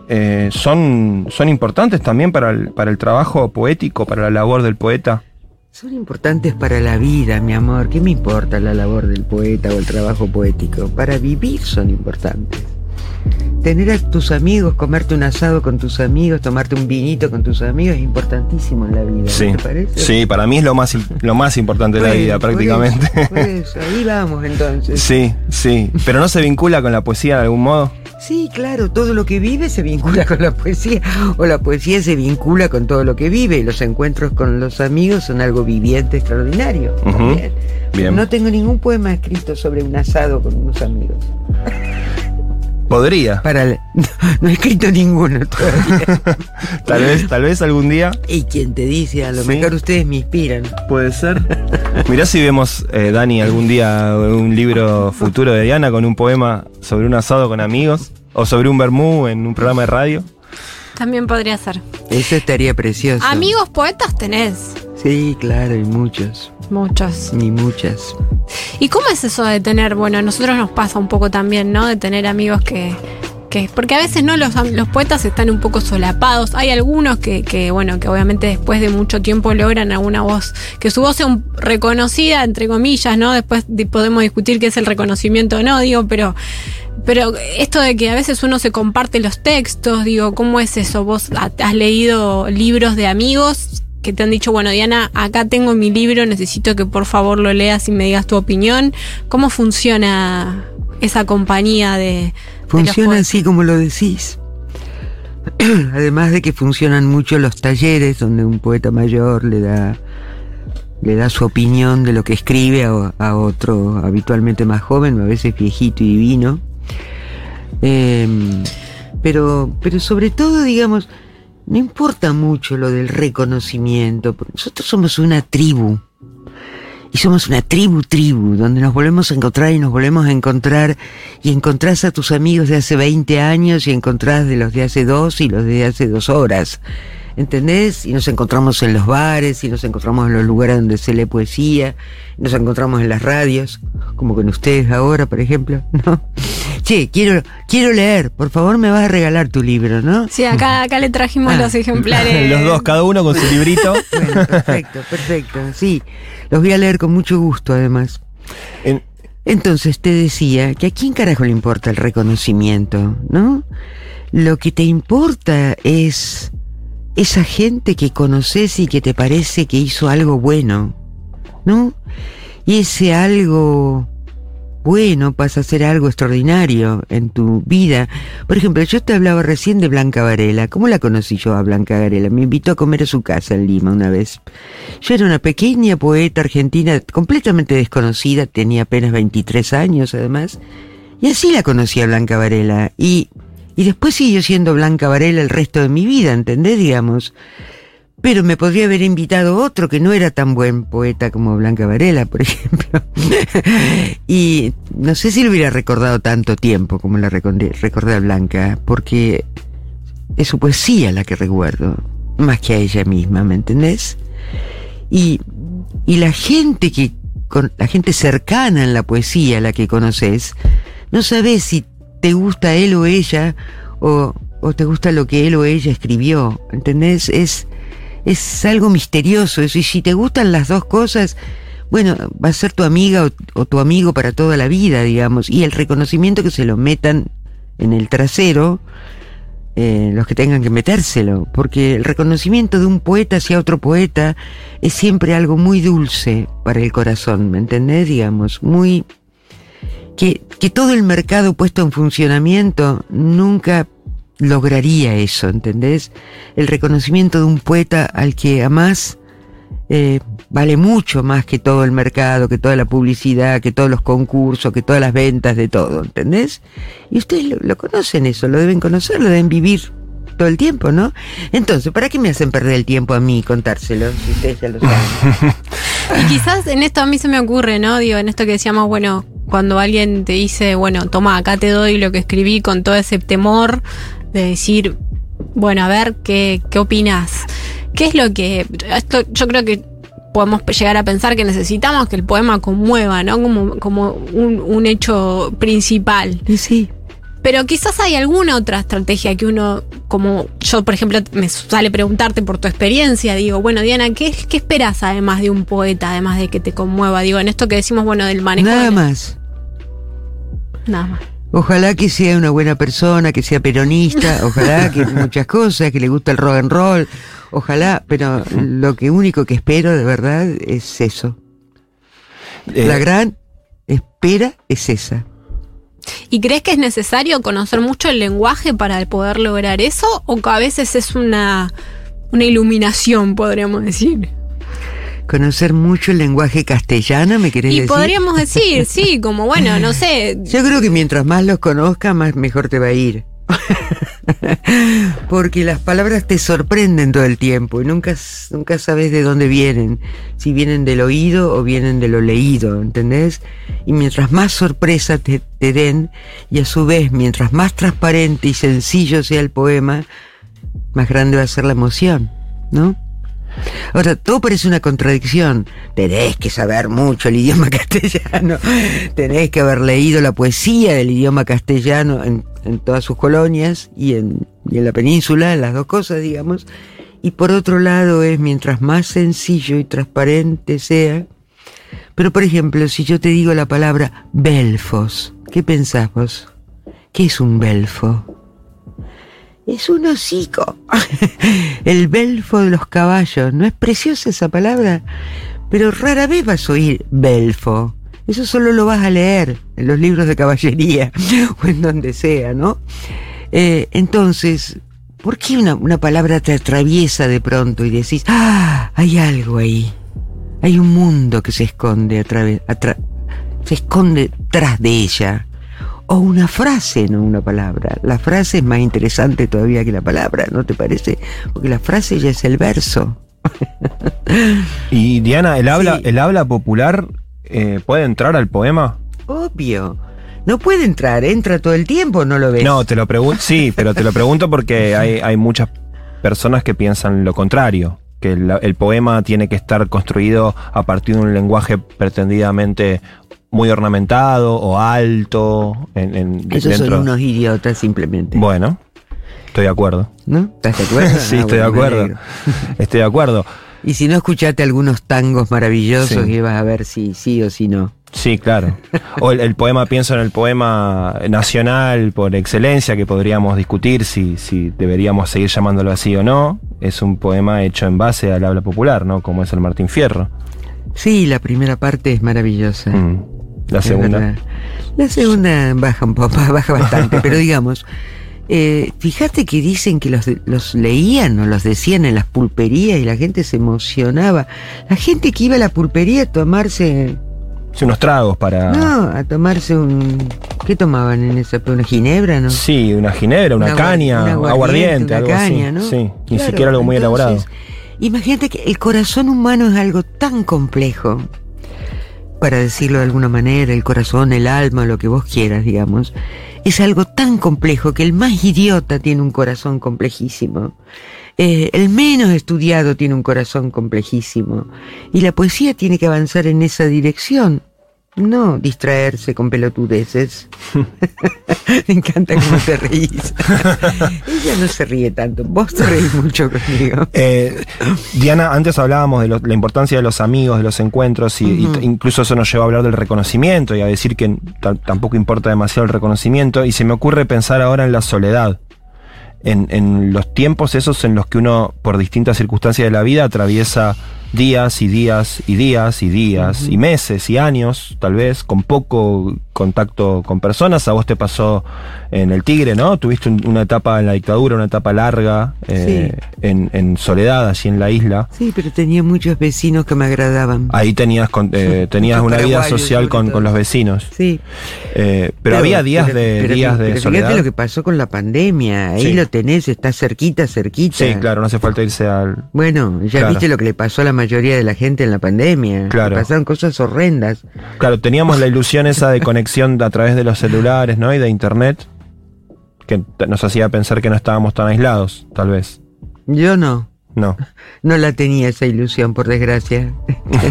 eh, son, son importantes también para el, para el trabajo poético, para la labor del poeta? Son importantes para la vida, mi amor. ¿Qué me importa la labor del poeta o el trabajo poético? Para vivir son importantes. Tener a tus amigos, comerte un asado con tus amigos, tomarte un vinito con tus amigos es importantísimo en la vida. ¿no Sí, ¿Te parece? sí, para mí es lo más, lo más importante de la vida por prácticamente. eso, por eso, ahí vamos entonces. Sí, sí. Pero no se vincula con la poesía de algún modo. Sí, claro, todo lo que vive se vincula con la poesía, o la poesía se vincula con todo lo que vive, y los encuentros con los amigos son algo viviente, extraordinario. Bien. No tengo ningún poema escrito sobre un asado con unos amigos. Podría. Para el- no, no he escrito ninguno todavía. Tal vez, tal vez algún día. y quien te dice, a lo Sí. mejor ustedes me inspiran. Puede ser. Mirá si vemos, eh, Dani, algún día un libro futuro de Diana con un poema sobre un asado con amigos. O sobre un vermú en un programa de radio. También podría ser. Eso estaría precioso. Amigos poetas tenés Sí, claro, y muchos, muchos. ni muchas. ¿Y cómo es eso de tener, bueno, a nosotros nos pasa un poco también, ¿no? De tener amigos que... que porque a veces, ¿no? Los, los poetas están un poco solapados. Hay algunos que, que, bueno, que obviamente después de mucho tiempo logran alguna voz, que su voz sea un- reconocida, entre comillas, ¿no? Después podemos discutir qué es el reconocimiento o no, digo, pero... Pero esto de que a veces uno se comparte los textos, digo, ¿cómo es eso? ¿Vos ha- has leído libros de amigos que te han dicho, bueno, Diana, acá tengo mi libro, necesito que por favor lo leas y me digas tu opinión? ¿Cómo funciona esa compañía de... Funciona así como lo decís. Además de que funcionan mucho los talleres donde un poeta mayor le da le da su opinión de lo que escribe a, a otro habitualmente más joven, a veces viejito y divino. Em, pero, pero sobre todo, digamos, no importa mucho lo del reconocimiento, nosotros somos una tribu. Y somos una tribu, tribu, donde nos volvemos a encontrar y nos volvemos a encontrar y encontrás a tus amigos de hace 20 años y encontrás de los de hace dos y los de hace dos horas. ¿Entendés? Y nos encontramos en los bares y nos encontramos en los lugares donde se lee poesía, nos encontramos en las radios, como con ustedes ahora, por ejemplo, ¿no? Che, quiero, quiero leer, por favor me vas a regalar tu libro, ¿no? Sí, acá, acá le trajimos Ah. los ejemplares. Los dos, cada uno con su librito. Bueno, perfecto, perfecto, sí. Los voy a leer con mucho gusto, además. En- Entonces te decía que a quién carajo le importa el reconocimiento, ¿no? Lo que te importa es esa gente que conoces y que te parece que hizo algo bueno, ¿no? Y ese algo bueno pasa a ser algo extraordinario en tu vida. Por ejemplo, yo te hablaba recién de Blanca Varela. ¿Cómo la conocí yo a Blanca Varela? Me invitó a comer a su casa en Lima una vez. Yo era una pequeña poeta argentina completamente desconocida, tenía apenas 23 años además, y así la conocí a Blanca Varela. Y, y después siguió siendo Blanca Varela el resto de mi vida, ¿entendés? Digamos. Pero me podría haber invitado otro que no era tan buen poeta como Blanca Varela, por ejemplo. y no sé si lo hubiera recordado tanto tiempo como la recordé, a Blanca, porque es su poesía la que recuerdo, más que a ella misma, ¿me entendés? Y, y la gente que, con, la gente cercana en la poesía, la que conoces, no sabes si te gusta él o ella, o, o te gusta lo que él o ella escribió, ¿entendés? Es, es algo misterioso eso, y si te gustan las dos cosas, bueno, va a ser tu amiga o, tu amigo para toda la vida, digamos, y el reconocimiento que se lo metan en el trasero, eh, los que tengan que metérselo, porque el reconocimiento de un poeta hacia otro poeta es siempre algo muy dulce para el corazón, ¿me entendés? Digamos, muy... Que, que todo el mercado puesto en funcionamiento nunca lograría eso, ¿entendés? El reconocimiento de un poeta al que amás eh, vale mucho más que todo el mercado, que toda la publicidad, que todos los concursos, que todas las ventas de todo, ¿entendés? Y ustedes lo, lo conocen eso, lo deben conocer, lo deben vivir todo el tiempo, ¿no? Entonces, ¿para qué me hacen perder el tiempo a mí contárselo si ustedes ya lo saben? Y quizás en esto a mí se me ocurre, ¿no? Digo, en esto que decíamos, bueno, cuando alguien te dice, bueno, toma, acá te doy lo que escribí con todo ese temor de decir, bueno, a ver, ¿qué, qué opinas? ¿Qué es lo que... Esto yo creo que podemos llegar a pensar que necesitamos que el poema conmueva, ¿no? Como, como un, un hecho principal. Sí. Pero quizás hay alguna otra estrategia que uno, como yo, por ejemplo, me sale preguntarte por tu experiencia, digo, bueno, Diana, ¿qué, qué esperas además de un poeta, además de que te conmueva? Digo, en esto que decimos, bueno, del manejo. Nada de- más. Nada más. Ojalá que sea una buena persona, que sea peronista, ojalá que muchas cosas, que le gusta el rock and roll, ojalá, pero lo que único que espero de verdad es eso. Eh, La gran espera es esa. ¿Y crees que es necesario conocer mucho el lenguaje para poder lograr eso? ¿O que a veces es una, una iluminación, podríamos decir? Conocer mucho el lenguaje castellano, ¿me querés Y decir? podríamos decir, sí, como bueno, no sé, Yo creo que mientras más los conozcas, más mejor te va a ir. Porque las palabras te sorprenden todo el tiempo y nunca, nunca sabes de dónde vienen, si vienen del oído o vienen de lo leído, ¿entendés? Y mientras más sorpresa te, te den, y a su vez, mientras más transparente y sencillo sea el poema, más grande va a ser la emoción, ¿no? Ahora, todo parece una contradicción. Tenés que saber mucho el idioma castellano, tenés que haber leído la poesía del idioma castellano en, en todas sus colonias y en, y en la península, en las dos cosas, digamos. Y por otro lado es, mientras más sencillo y transparente sea, pero por ejemplo, si yo te digo la palabra belfos, ¿qué pensás vos? ¿Qué es un belfo? Es un hocico. El belfo de los caballos. ¿No es preciosa esa palabra? Pero rara vez vas a oír belfo. Eso solo lo vas a leer en los libros de caballería o en donde sea, ¿no? Eh, entonces, ¿por qué una, una palabra te atraviesa de pronto y decís, ah, hay algo ahí? Hay un mundo que se esconde a través, se esconde tras de ella. O una frase, no una palabra. La frase es más interesante todavía que la palabra, ¿no te parece? Porque la frase ya es el verso. Y Diana, ¿el habla, Sí. el habla popular eh, puede entrar al poema? Obvio. No puede entrar, entra todo el tiempo, ¿no lo ves? No, te lo pregunto, sí, pero te lo pregunto porque hay, hay muchas personas que piensan lo contrario, que el, el poema tiene que estar construido a partir de un lenguaje pretendidamente muy ornamentado o alto. En, en- Esos son unos idiotas simplemente. Bueno, estoy de acuerdo. ¿No? ¿Estás de acuerdo? sí, Ah, estoy de bueno, acuerdo. Estoy de acuerdo. Y si no escuchaste algunos tangos maravillosos, Sí. vas a ver si sí o si no. Sí, claro. O el, el poema, pienso en el poema nacional por excelencia, que podríamos discutir si, si deberíamos seguir llamándolo así o no. Es un poema hecho en base al habla popular, ¿no? Como es el Martín Fierro. Sí, la primera parte es maravillosa. Mm. La segunda. La segunda baja un poco, baja bastante, pero digamos, eh, fíjate que dicen que los, los leían o los decían en las pulperías y la gente se emocionaba. La gente que iba a la pulpería a tomarse, Sí, unos tragos para. no, a tomarse un, ¿qué tomaban en esa? ¿Una ginebra, no? Sí, una ginebra, una, Una caña, un aguardiente, una algo caña, así. ¿no? Sí, ni Claro, siquiera algo muy elaborado. Imagínate que el corazón humano es algo tan complejo, para decirlo de alguna manera, el corazón, el alma, lo que vos quieras, digamos, es algo tan complejo que el más idiota tiene un corazón complejísimo. Eh, el menos estudiado tiene un corazón complejísimo. Y la poesía tiene que avanzar en esa dirección. No distraerse con pelotudeces. Me encanta cómo te reís. Ella no se ríe tanto. Vos te reís mucho conmigo. Eh, Diana, antes hablábamos de lo- la importancia de los amigos, de los encuentros, y, incluso eso nos lleva a hablar del reconocimiento y a decir que ta- tampoco importa demasiado el reconocimiento. Y se me ocurre pensar ahora en la soledad. En, en los tiempos esos en los que uno, por distintas circunstancias de la vida, atraviesa días y días y días y días y meses y años, tal vez, con poco contacto con personas. A vos te pasó en el Tigre, ¿no? Tuviste un- una etapa en la dictadura, una etapa larga, eh, en, en soledad, allí en la isla. Sí, pero tenía muchos vecinos que me agradaban. Ahí tenías, con- eh, tenías una vida social con, con los vecinos. Sí. Eh, pero, había días pero- de pero- días de pero soledad. Fíjate lo que pasó con la pandemia. Ahí Sí. lo tenés, está cerquita, cerquita. Sí, claro, no hace falta irse al. Bueno, ya Claro. viste lo que le pasó a la mayoría de la gente en la pandemia. Claro. Pasaron cosas horrendas. Claro, teníamos la ilusión esa de conexión a través de los celulares, ¿no? Y de internet, que nos hacía pensar que no estábamos tan aislados, tal vez. Yo no. No. No la tenía esa ilusión, por desgracia.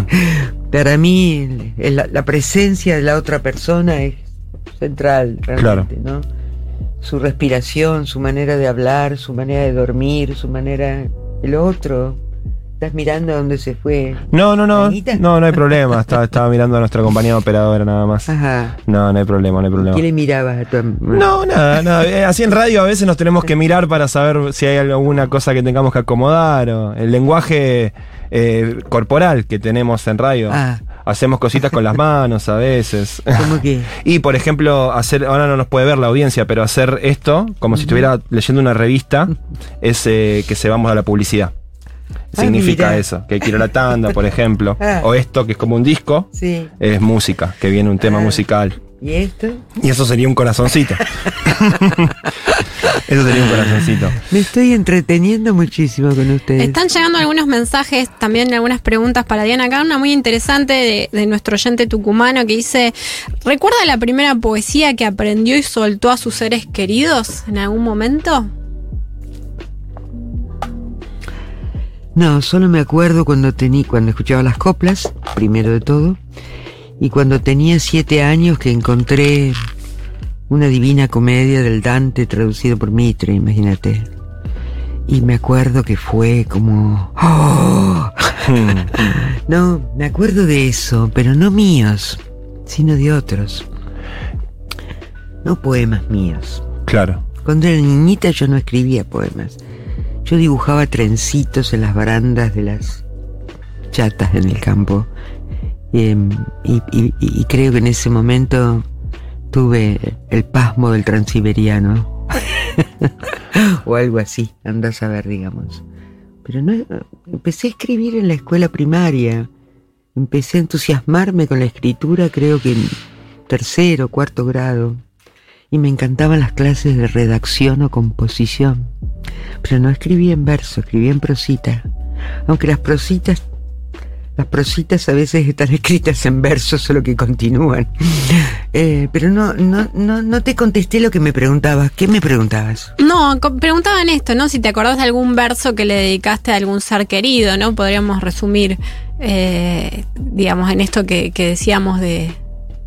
Para mí, la, la presencia de la otra persona es central, realmente, ¿no? Su respiración, su manera de hablar, su manera de dormir, su manera. El otro. Estás mirando dónde se fue. No, no, no. ¿Anita? No, no hay problema. Estaba, estaba mirando a nuestra compañía operadora nada más. Ajá. No, no hay problema, no hay problema. ¿Qué le mirabas a tu No, nada, nada. Eh, Así en radio a veces nos tenemos que mirar para saber si hay alguna cosa que tengamos que acomodar o el lenguaje eh, corporal que tenemos en radio. Ah. Hacemos cositas con las manos a veces. ¿Cómo que? Y por ejemplo, hacer, ahora no nos puede ver la audiencia, pero hacer esto, como si estuviera leyendo una revista, es eh, que se vamos a la publicidad. Significa eso, que hay que ir a la tanda, por ejemplo. Ah. O esto, que es como un disco, Sí. es música, que viene un tema Ah. musical. ¿Y esto? Y eso sería un corazoncito. eso sería un corazoncito. Me estoy entreteniendo muchísimo con ustedes. Están llegando algunos mensajes, también algunas preguntas para Diana. Acá una muy interesante de, de nuestro oyente tucumano que dice: ¿Recuerda la primera poesía que aprendió y soltó a sus seres queridos en algún momento? No, solo me acuerdo cuando tenía, cuando escuchaba las coplas, primero de todo, y cuando tenía siete años que encontré una divina comedia del Dante traducido por Mitre, imagínate. Y me acuerdo que fue como... ¡Oh! No, me acuerdo de eso, pero no míos, sino de otros. No poemas míos. Claro. Cuando era niñita yo no escribía poemas. Yo dibujaba trencitos en las barandas de las chatas en el campo. Em, y, creo que en ese momento tuve el pasmo del transiberiano. o algo así, andás a ver, digamos. Pero no, empecé a escribir en la escuela primaria. Empecé a entusiasmarme con la escritura, creo que en tercero, cuarto grado. Y me encantaban las clases de redacción o composición. Pero no escribía en verso, escribía en prosita. Aunque las prositas, las prositas a veces están escritas en verso, solo que continúan. Eh, pero no, no, no, no te contesté lo que me preguntabas. ¿Qué me preguntabas? No, preguntaban esto, ¿no? Si te acordás de algún verso que le dedicaste a algún ser querido, ¿no? Podríamos resumir, eh, digamos, en esto que, que decíamos de,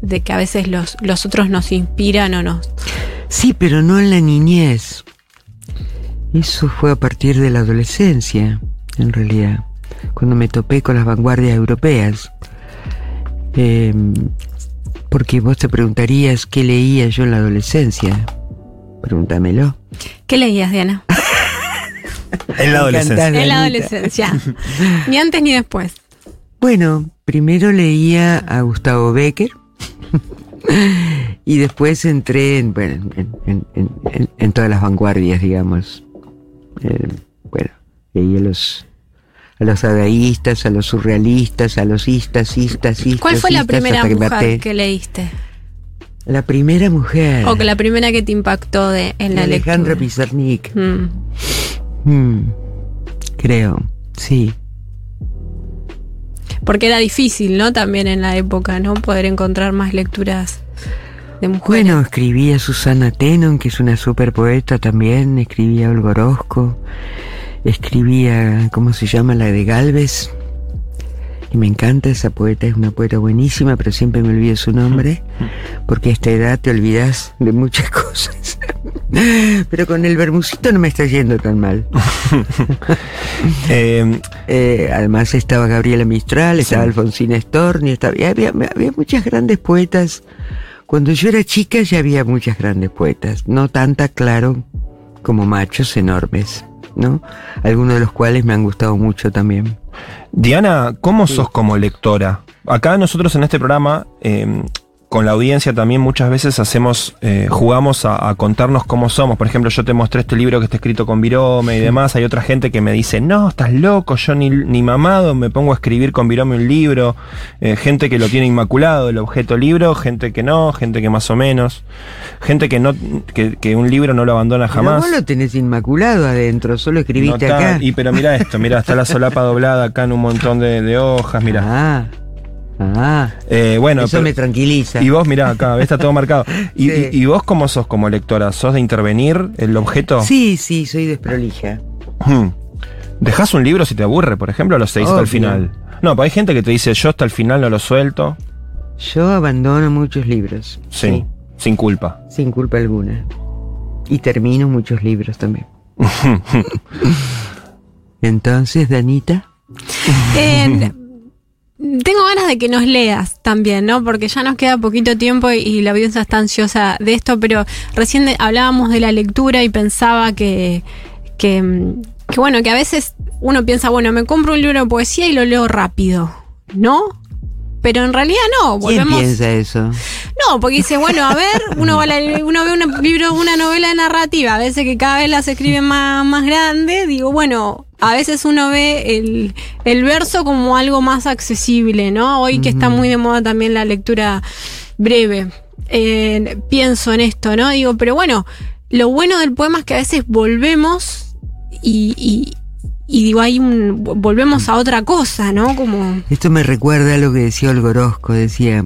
de que a veces los, los otros nos inspiran o nos... Sí, pero no en la niñez. Eso fue a partir de la adolescencia, en realidad, cuando me topé con las vanguardias europeas. Eh, porque vos te preguntarías qué leía yo en la adolescencia. Pregúntamelo. ¿Qué leías, Diana? En la adolescencia. En la adolescencia. ni antes ni después. Bueno, primero leía a Gustavo Becker y después entré en, bueno, en, en- en- en- en todas las vanguardias, digamos. Eh, bueno, leí a los, a los dadaístas, a los surrealistas, a los istas, istas, istas. ¿Cuál fue la primera que mujer que leíste? La primera mujer. O que la primera que te impactó de, en la Alejandra lectura. Pizarnik. Mm. Mm, creo, sí. Porque era difícil, ¿no? También en la época, ¿no? Poder encontrar más lecturas de mujeres. Bueno, escribía Susana Tenon, que es una super poeta también, escribía Olga Orozco, escribía, ¿cómo se llama? La de Galvez. Y me encanta esa poeta, es una poeta buenísima, pero siempre me olvido su nombre, porque a esta edad te olvidas de muchas cosas. Pero con el bermucito no me está yendo tan mal. Eh, Eh, además estaba Gabriela Mistral, estaba Alfonsina Storni, estaba, había, había muchas grandes poetas. Cuando yo era chica ya había muchas grandes poetas, no tanta, claro, como machos enormes, ¿no? Algunos de los cuales me han gustado mucho también. Diana, ¿cómo sos como lectora? Acá nosotros en este programa, eh, con la audiencia también muchas veces hacemos, eh, jugamos a, a contarnos cómo somos. Por ejemplo, yo te mostré este libro que está escrito con virome y demás. Hay otra gente que me dice, no, estás loco, yo ni, ni mamado me pongo a escribir con virome un libro. Eh, gente que lo tiene inmaculado, el objeto libro, gente que no, gente que más o menos. Gente que no, que, que un libro no lo abandona jamás. vos lo tenés inmaculado adentro, solo escribiste No acá. Y pero mira esto, mira, está la solapa doblada acá en un montón de, de hojas, mira. Ah, ah, Eh, bueno, eso pero- me tranquiliza. y vos, mirá, acá está todo marcado. Y, Sí. y- y vos cómo sos como lectora? ¿Sos de intervenir el objeto? Sí, sí, soy desprolija. Hmm. ¿Dejas un libro si te aburre, por ejemplo, o lo seguís hasta el final? No, pues hay gente que te dice, yo hasta el final no lo suelto. Yo abandono muchos libros. Sí, sin culpa. Sin culpa alguna. Y termino muchos libros también. Entonces, Danita. Eh, tengo ganas de que nos leas también, ¿no? Porque ya nos queda poquito tiempo y, la audiencia está ansiosa de esto, pero recién hablábamos de la lectura y pensaba que, que, mm, que, bueno, que a veces uno piensa, bueno, me compro un libro de poesía y lo leo rápido, ¿no? Pero en realidad no, ¿Quién volvemos... piensa eso? No, porque dice, bueno, a ver, uno, va a la- uno ve un libro, una novela narrativa, a veces que cada vez las escriben más, más grande, digo, bueno, a veces uno ve el, el verso como algo más accesible, ¿no? Hoy que está muy de moda también la lectura breve. Eh, pienso en esto, ¿no? Digo, pero bueno, lo bueno del poema es que a veces volvemos y, y, y digo, hay un, volvemos a otra cosa, ¿no? Como... Esto me recuerda a lo que decía Olgorosco. Decía,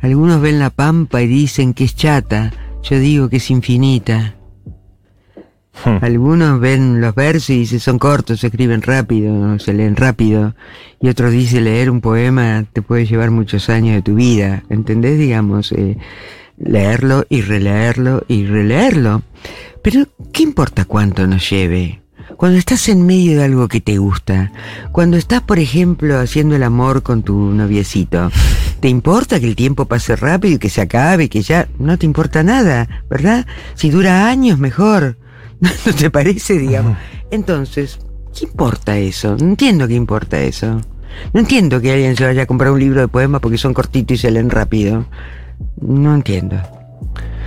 algunos ven la pampa y dicen que es chata. Yo digo que es infinita. Hmm. Algunos ven los versos y dicen son cortos, se escriben rápido, se leen rápido. Y otros dicen leer un poema te puede llevar muchos años de tu vida. ¿Entendés? Digamos, eh, leerlo y releerlo y releerlo. Pero, ¿qué importa cuánto nos lleve? Cuando estás en medio de algo que te gusta, cuando estás, por ejemplo, haciendo el amor con tu noviecito, ¿te importa que el tiempo pase rápido y que se acabe, que ya no te importa nada, verdad? Si dura años, mejor. ¿No te parece, digamos? Entonces, ¿qué importa eso? No entiendo qué importa eso. No entiendo que alguien se vaya a comprar un libro de poemas porque son cortitos y se leen rápido. No entiendo.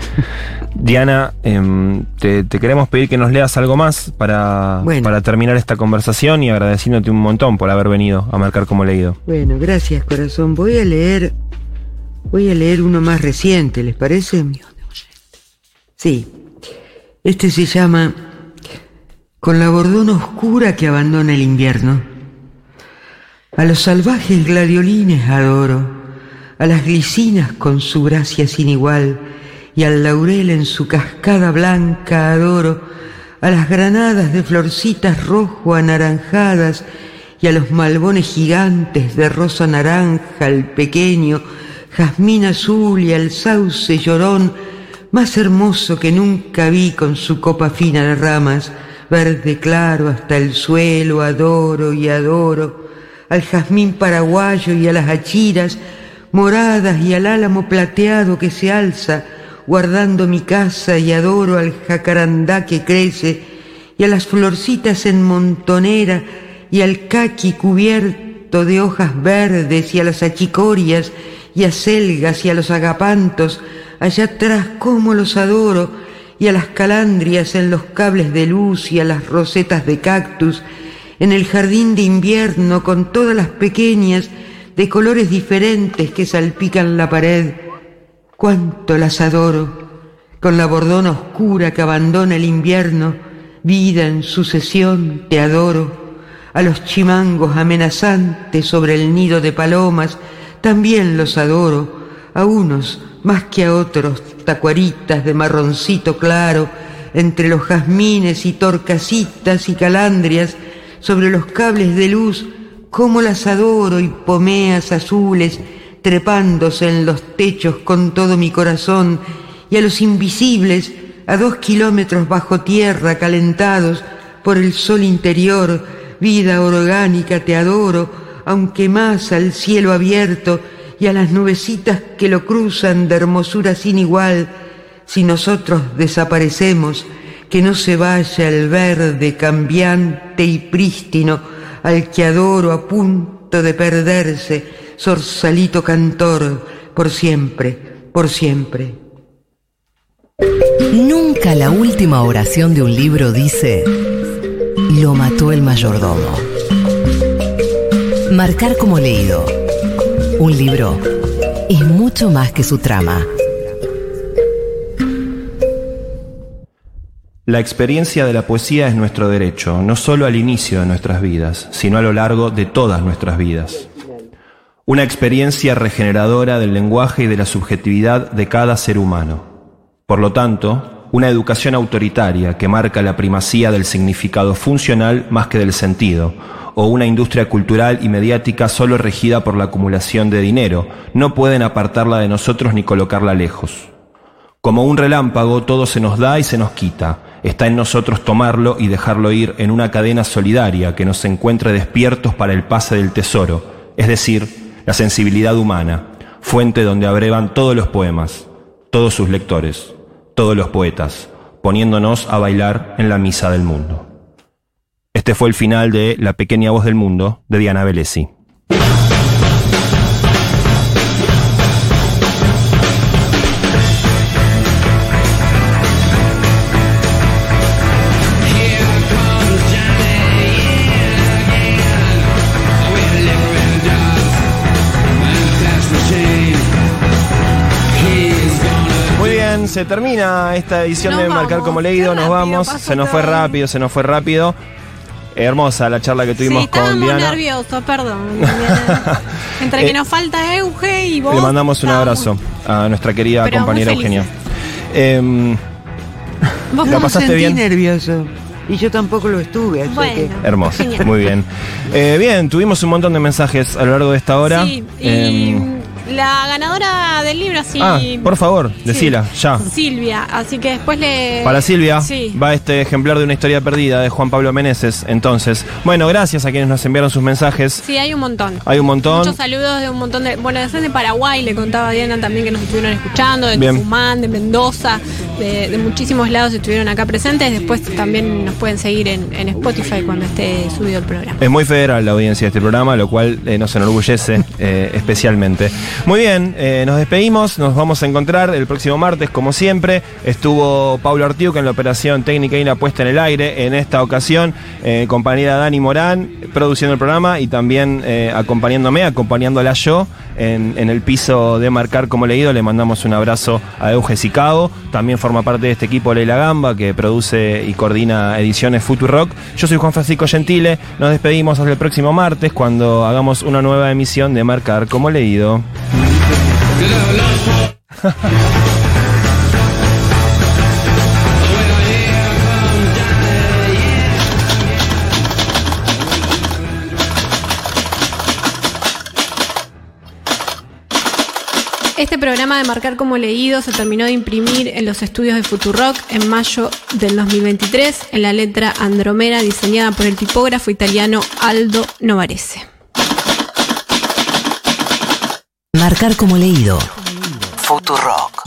Diana, em, te, te queremos pedir que nos leas algo más para, Bueno. para terminar esta conversación y agradeciéndote un montón por haber venido a marcar como leído. Bueno, gracias, corazón. Voy a leer. Voy a leer uno más reciente, ¿les parece? Sí. Este se llama Con la bordona oscura que abandona el invierno. A los salvajes gladiolines adoro, a las glicinas con su gracia sin igual, y al laurel en su cascada blanca adoro, a las granadas de florcitas rojo anaranjadas, y a los malbones gigantes de rosa naranja, al pequeño jazmín azul y al sauce llorón, más hermoso que nunca vi con su copa fina de ramas, verde claro hasta el suelo, adoro y adoro, al jazmín paraguayo y a las achiras, moradas y al álamo plateado que se alza, guardando mi casa y adoro al jacarandá que crece, y a las florcitas en montonera, y al caqui cubierto de hojas verdes, y a las achicorias, y a selgas y a los agapantos, allá atrás como los adoro, y a las calandrias en los cables de luz y a las rosetas de cactus, en el jardín de invierno con todas las pequeñas de colores diferentes que salpican la pared. Cuánto las adoro, con la bordona oscura que abandona el invierno, vida en sucesión te adoro. A los chimangos amenazantes sobre el nido de palomas, también los adoro. A unos más que a otros, tacuaritas de marroncito claro, entre los jazmines y torcasitas y calandrias, sobre los cables de luz, cómo las adoro y pomeas azules, trepándose en los techos con todo mi corazón, y a los invisibles, a dos kilómetros bajo tierra, calentados por el sol interior, vida orgánica te adoro, aunque más al cielo abierto y a las nubecitas que lo cruzan de hermosura sin igual, si nosotros desaparecemos, que no se vaya el verde cambiante y prístino al que adoro a punto de perderse, sorsalito cantor, por siempre, por siempre. Nunca la última oración de un libro dice, lo mató el mayordomo. Marcar como leído. Un libro es mucho más que su trama. La experiencia de la poesía es nuestro derecho, no solo al inicio de nuestras vidas, sino a lo largo de todas nuestras vidas. Una experiencia regeneradora del lenguaje y de la subjetividad de cada ser humano. Por lo tanto, una educación autoritaria que marca la primacía del significado funcional más que del sentido, o una industria cultural y mediática solo regida por la acumulación de dinero, no pueden apartarla de nosotros ni colocarla lejos. Como un relámpago todo se nos da y se nos quita, está en nosotros tomarlo y dejarlo ir en una cadena solidaria que nos encuentre despiertos para el pase del tesoro, es decir, la sensibilidad humana, fuente donde abrevan todos los poemas, todos sus lectores, todos los poetas, poniéndonos a bailar en la misa del mundo. Este fue el final de La pequeña voz del mundo de Diana. Se termina esta edición Nos de Marcar vamos. como leído, nos rápido vamos, se nos fue rápido, se nos fue rápido. Hermosa la charla que tuvimos sí, con estábamos Diana. nerviosos, perdón. Diana. Entre Eh, que nos falta Euge y vos. Le mandamos un abrazo a nuestra querida Pero compañera Eugenia. Em, Vos ¿La pasaste sentí bien? nervioso. Y yo tampoco lo estuve, así Bueno. que... hermoso, Genial. muy bien. Eh, bien, tuvimos un montón de mensajes a lo largo de esta hora. Sí, y Em, la ganadora del libro, sí. ah, por favor, sí. decila, ya. Silvia, así que después le. Para Silvia Sí. va este ejemplar de una historia perdida de Juan Pablo Meneses. Entonces, bueno, gracias a quienes nos enviaron sus mensajes. Sí, hay un montón. Hay un montón. Muchos saludos de un montón de. Bueno, desde de Paraguay le contaba a Diana también que nos estuvieron escuchando, de Bien. Tucumán, de Mendoza, de, muchísimos lados estuvieron acá presentes. Después también nos pueden seguir en, Spotify cuando esté subido el programa. Es muy federal la audiencia de este programa, lo cual eh, nos enorgullece eh, especialmente. Muy bien, eh, nos despedimos, nos vamos a encontrar el próximo martes, como siempre. Estuvo Pablo Artiuk en la operación técnica y la puesta en el aire. En esta ocasión, compañera Dani Morán, produciendo el programa y también acompañándome, acompañándola yo en, el piso de Marcar como leído. Le mandamos un abrazo a Euge Sicabo. También forma parte de este equipo Leila Gamba, que produce y coordina ediciones Futurock. Yo soy Juan Francisco Gentile. Nos despedimos hasta el próximo martes cuando hagamos una nueva emisión de Marcar como leído. Este programa de Marcar como Leído se terminó de imprimir en los estudios de Futurock en mayo del 2023 en la letra Andromeda diseñada por el tipógrafo italiano Aldo Novarese. Marcar como leído. Futurock.